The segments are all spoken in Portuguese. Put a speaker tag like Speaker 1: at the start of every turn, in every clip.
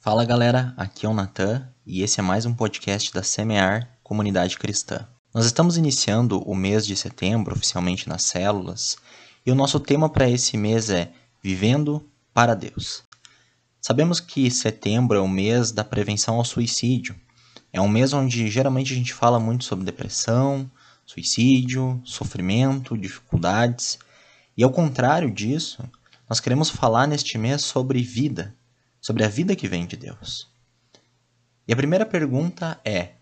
Speaker 1: Fala galera, aqui é o Natan e esse é mais um podcast da Semear Comunidade Cristã. Nós estamos iniciando o mês de setembro oficialmente nas células e o nosso tema para esse mês é Vivendo para Deus. Sabemos que setembro é o mês da prevenção ao suicídio. É um mês onde geralmente a gente fala muito sobre depressão, suicídio, sofrimento, dificuldades. E ao contrário disso, nós queremos falar neste mês sobre vida, sobre a vida que vem de Deus. E a primeira pergunta é: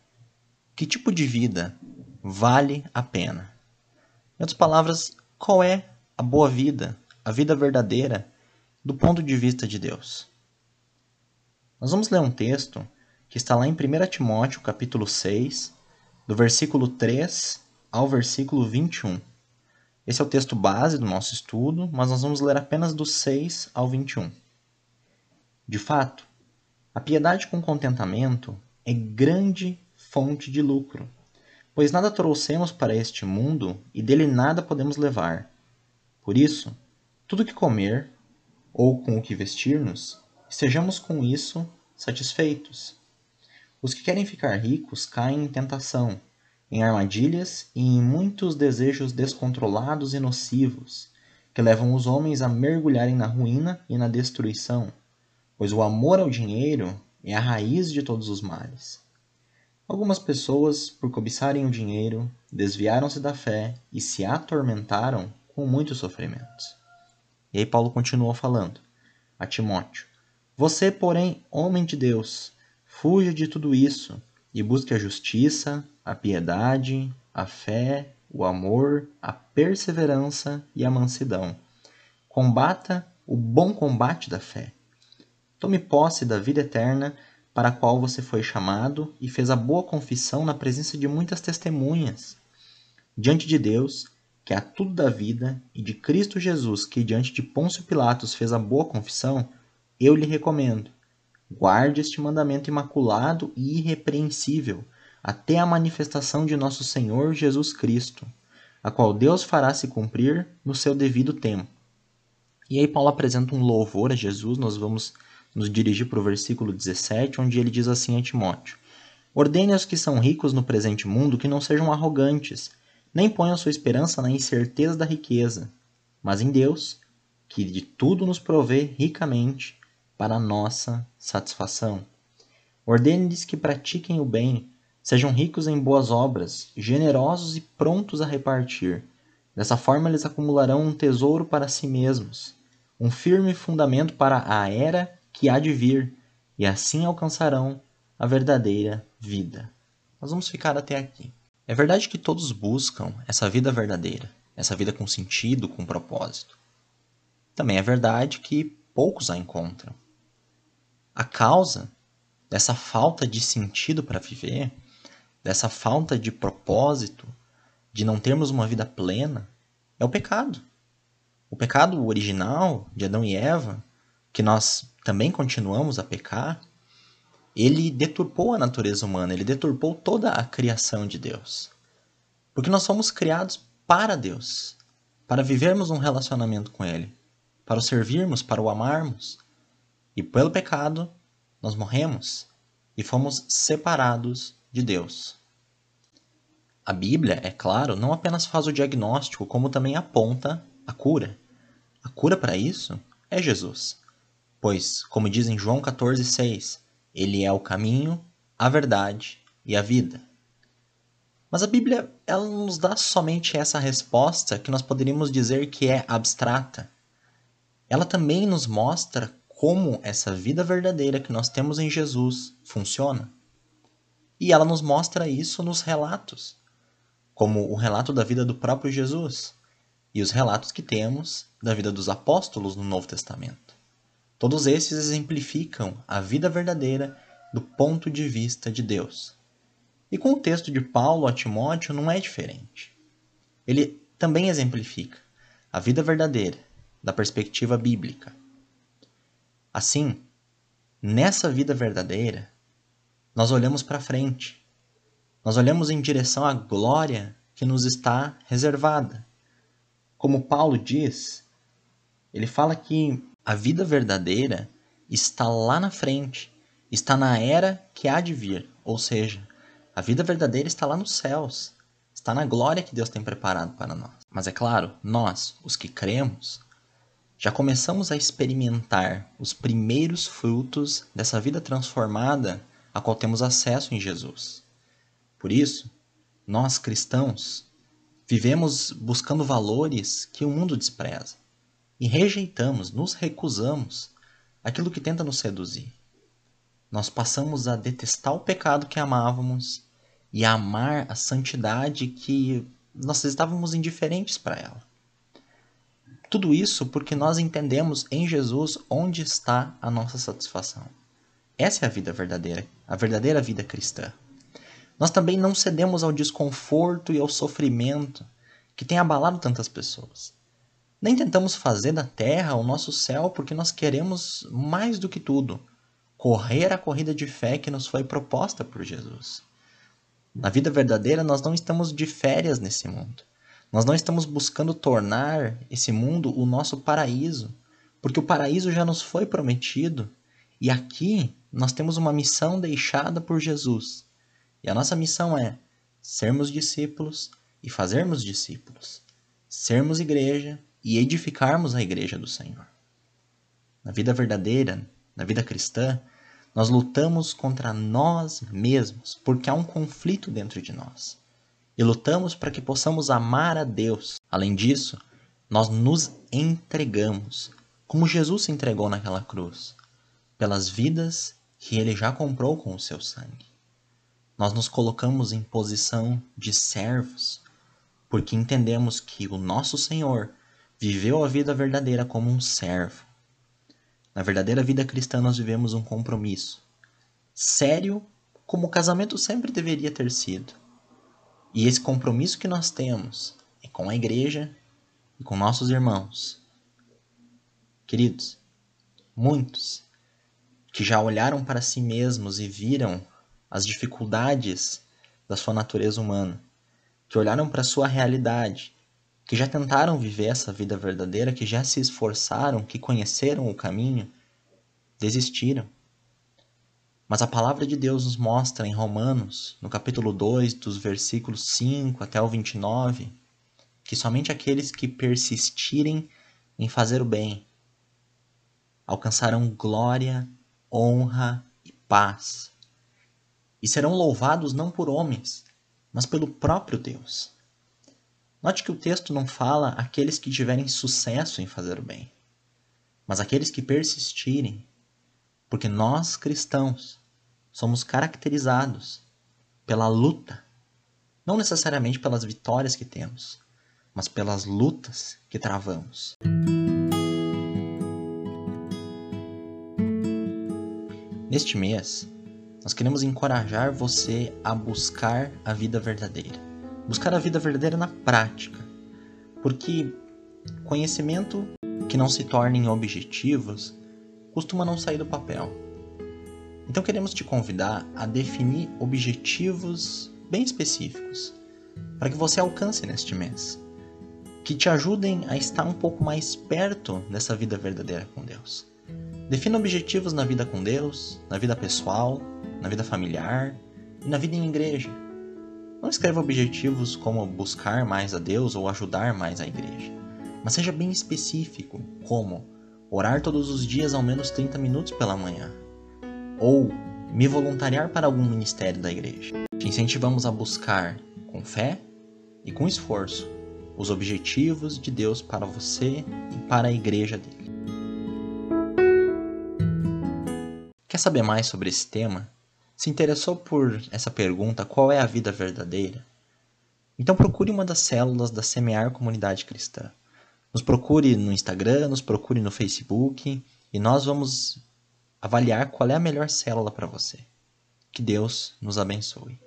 Speaker 1: que tipo de vida vale a pena? Em outras palavras, qual é a boa vida, a vida verdadeira, do ponto de vista de Deus? Nós vamos ler um texto que está lá em 1 Timóteo, capítulo 6, do versículo 3 ao versículo 21. Esse é o texto base do nosso estudo, mas nós vamos ler apenas do 6 ao 21. De fato, a piedade com contentamento é grande fonte de lucro, pois nada trouxemos para este mundo e dele nada podemos levar. Por isso, tudo que comer ou com o que vestir-nos, estejamos com isso satisfeitos. Os que querem ficar ricos caem em tentação, em armadilhas e em muitos desejos descontrolados e nocivos, que levam os homens a mergulharem na ruína e na destruição, pois o amor ao dinheiro é a raiz de todos os males. Algumas pessoas, por cobiçarem o dinheiro, desviaram-se da fé e se atormentaram com muitos sofrimentos. E aí Paulo continua falando a Timóteo: Você, porém, homem de Deus, fuja de tudo isso e busque a justiça, a piedade, a fé, o amor, a perseverança e a mansidão. Combata o bom combate da fé. Tome posse da vida eterna para a qual você foi chamado e fez a boa confissão na presença de muitas testemunhas. Diante de Deus, que é a tudo da vida, e de Cristo Jesus, que diante de Pôncio Pilatos fez a boa confissão, eu lhe recomendo: guarde este mandamento imaculado e irrepreensível até a manifestação de nosso Senhor Jesus Cristo, a qual Deus fará se cumprir no seu devido tempo. E aí Paulo apresenta um louvor a Jesus, nós vamos nos dirigir para o versículo 17, onde ele diz assim a Timóteo: Ordene aos que são ricos no presente mundo que não sejam arrogantes, nem ponham sua esperança na incerteza da riqueza, mas em Deus, que de tudo nos provê ricamente para nossa satisfação. Ordene-lhes que pratiquem o bem, sejam ricos em boas obras, generosos e prontos a repartir. Dessa forma, eles acumularão um tesouro para si mesmos, um firme fundamento para a era que há de vir, e assim alcançarão a verdadeira vida. Nós vamos ficar até aqui. É verdade que todos buscam essa vida verdadeira, essa vida com sentido, com propósito. Também é verdade que poucos a encontram. A causa dessa falta de sentido para viver, dessa falta de propósito, de não termos uma vida plena, é o pecado. O pecado original de Adão e Eva, que nós também continuamos a pecar, ele deturpou a natureza humana, ele deturpou toda a criação de Deus. Porque nós somos criados para Deus, para vivermos um relacionamento com Ele, para o servirmos, para o amarmos. E pelo pecado, nós morremos e fomos separados de Deus. A Bíblia, é claro, não apenas faz o diagnóstico, como também aponta a cura. A cura para isso é Jesus. Pois, como diz em João 14,6, ele é o caminho, a verdade e a vida. Mas a Bíblia ela não nos dá somente essa resposta que nós poderíamos dizer que é abstrata. Ela também nos mostra como essa vida verdadeira que nós temos em Jesus funciona. E ela nos mostra isso nos relatos, como o relato da vida do próprio Jesus e os relatos que temos da vida dos apóstolos no Novo Testamento. Todos esses exemplificam a vida verdadeira do ponto de vista de Deus. E com o texto de Paulo a Timóteo não é diferente. Ele também exemplifica a vida verdadeira da perspectiva bíblica. Assim, nessa vida verdadeira, nós olhamos para frente. Nós olhamos em direção à glória que nos está reservada. Como Paulo diz, ele fala que a vida verdadeira está lá na frente está na era que há de vir, ou seja, a vida verdadeira está lá nos céus, está na glória que Deus tem preparado para nós. Mas é claro, nós, os que cremos, já começamos a experimentar os primeiros frutos dessa vida transformada a qual temos acesso em Jesus. Por isso, nós cristãos vivemos buscando valores que o mundo despreza e rejeitamos, nos recusamos aquilo que tenta nos seduzir. Nós passamos a detestar o pecado que amávamos e a amar a santidade que nós estávamos indiferentes para ela. Tudo isso porque nós entendemos em Jesus onde está a nossa satisfação. Essa é a vida verdadeira, a verdadeira vida cristã. Nós também não cedemos ao desconforto e ao sofrimento que tem abalado tantas pessoas. Nem tentamos fazer da terra o nosso céu porque nós queremos mais do que tudo correr a corrida de fé que nos foi proposta por Jesus. Na vida verdadeira, nós não estamos de férias nesse mundo. Nós não estamos buscando tornar esse mundo o nosso paraíso, porque o paraíso já nos foi prometido e aqui nós temos uma missão deixada por Jesus. E a nossa missão é sermos discípulos e fazermos discípulos, sermos igreja e edificarmos a igreja do Senhor. Na vida verdadeira, na vida cristã, nós lutamos contra nós mesmos, porque há um conflito dentro de nós e lutamos para que possamos amar a Deus. Além disso, nós nos entregamos, como Jesus se entregou naquela cruz, pelas vidas que ele já comprou com o seu sangue. Nós nos colocamos em posição de servos, porque entendemos que o nosso Senhor viveu a vida verdadeira como um servo. Na verdadeira vida cristã, nós vivemos um compromisso sério, como o casamento sempre deveria ter sido e esse compromisso que nós temos é com a igreja e com nossos irmãos. Queridos, muitos que já olharam para si mesmos e viram as dificuldades da sua natureza humana, que olharam para a sua realidade, que já tentaram viver essa vida verdadeira, que já se esforçaram, que conheceram o caminho, desistiram. Mas a palavra de Deus nos mostra em Romanos, no capítulo 2, dos versículos 5 até o 29, que somente aqueles que persistirem em fazer o bem alcançarão glória, honra e paz. E serão louvados não por homens, mas pelo próprio Deus. Note que o texto não fala aqueles que tiverem sucesso em fazer o bem, mas aqueles que persistirem porque nós cristãos somos caracterizados pela luta, não necessariamente pelas vitórias que temos, mas pelas lutas que travamos. Neste mês, nós queremos encorajar você a buscar a vida verdadeira. Buscar a vida verdadeira na prática. Porque conhecimento que não se tornem objetivos costuma não sair do papel. Então queremos te convidar a definir objetivos bem específicos para que você alcance neste mês, que te ajudem a estar um pouco mais perto dessa vida verdadeira com Deus. Defina objetivos na vida com Deus, na vida pessoal, na vida familiar e na vida em igreja. Não escreva objetivos como buscar mais a Deus ou ajudar mais a igreja, mas seja bem específico, como orar todos os dias ao menos 30 minutos pela manhã, ou me voluntariar para algum ministério da igreja. Te incentivamos a buscar com fé e com esforço os objetivos de Deus para você e para a igreja dele. Quer saber mais sobre esse tema? Se interessou por essa pergunta, qual é a vida verdadeira? Então procure uma das células da Semear Comunidade Cristã. Nos procure no Instagram, nos procure no Facebook e nós vamos avaliar qual é a melhor célula para você. Que Deus nos abençoe.